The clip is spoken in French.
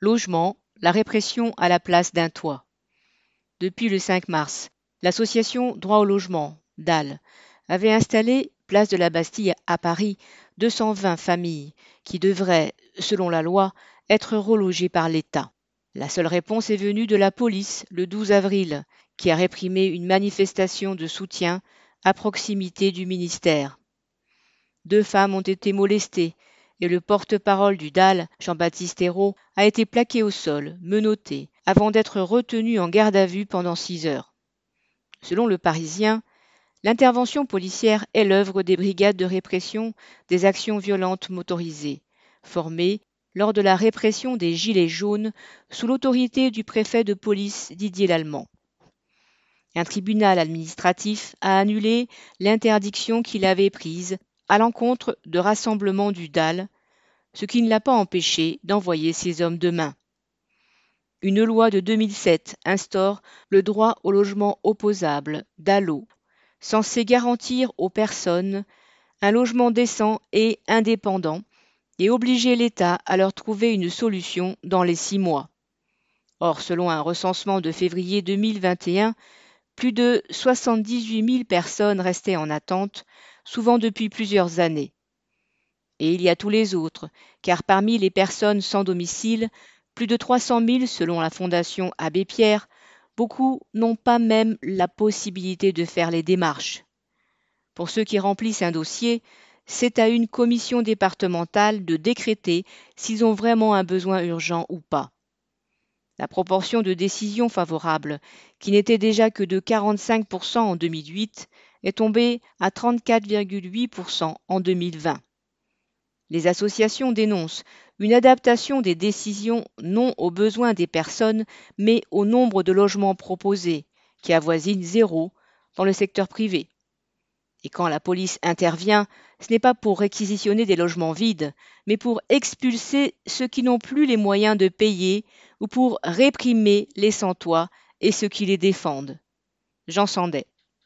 Logement, la répression à la place d'un toit. Depuis le 5 mars, l'association Droit au logement, DAL, avait installé, place de la Bastille à Paris, 220 familles qui devraient, selon la loi, être relogées par l'État. La seule réponse est venue de la police le 12 avril, qui a réprimé une manifestation de soutien à proximité du ministère. Deux femmes ont été molestées et le porte-parole du DAL, Jean-Baptiste Hérault, a été plaqué au sol, menotté, avant d'être retenu en garde à vue pendant six heures. Selon le Parisien, l'intervention policière est l'œuvre des brigades de répression des actions violentes motorisées, formées lors de la répression des Gilets jaunes sous l'autorité du préfet de police Didier Lallemand. Un tribunal administratif a annulé l'interdiction qu'il avait prise à l'encontre de rassemblements du DAL, ce qui ne l'a pas empêché d'envoyer ses hommes de main. Une loi de 2007 instaure le droit au logement opposable, DALO, censé garantir aux personnes un logement décent et indépendant et obliger l'État à leur trouver une solution dans les six mois. Or, selon un recensement de février 2021, plus de 78 000 personnes restaient en attente, souvent depuis plusieurs années. Et il y a tous les autres, car parmi les personnes sans domicile, plus de 300 000 selon la Fondation Abbé Pierre, beaucoup n'ont pas même la possibilité de faire les démarches. Pour ceux qui remplissent un dossier, c'est à une commission départementale de décréter s'ils ont vraiment un besoin urgent ou pas. La proportion de décisions favorables, qui n'était déjà que de 45% en 2008, est tombée à 34,8% en 2020. Les associations dénoncent une adaptation des décisions non aux besoins des personnes, mais au nombre de logements proposés, qui avoisine zéro dans le secteur privé. Et quand la police intervient, ce n'est pas pour réquisitionner des logements vides, mais pour expulser ceux qui n'ont plus les moyens de payer ou pour réprimer les sans-toit et ceux qui les défendent. Jean Sandet.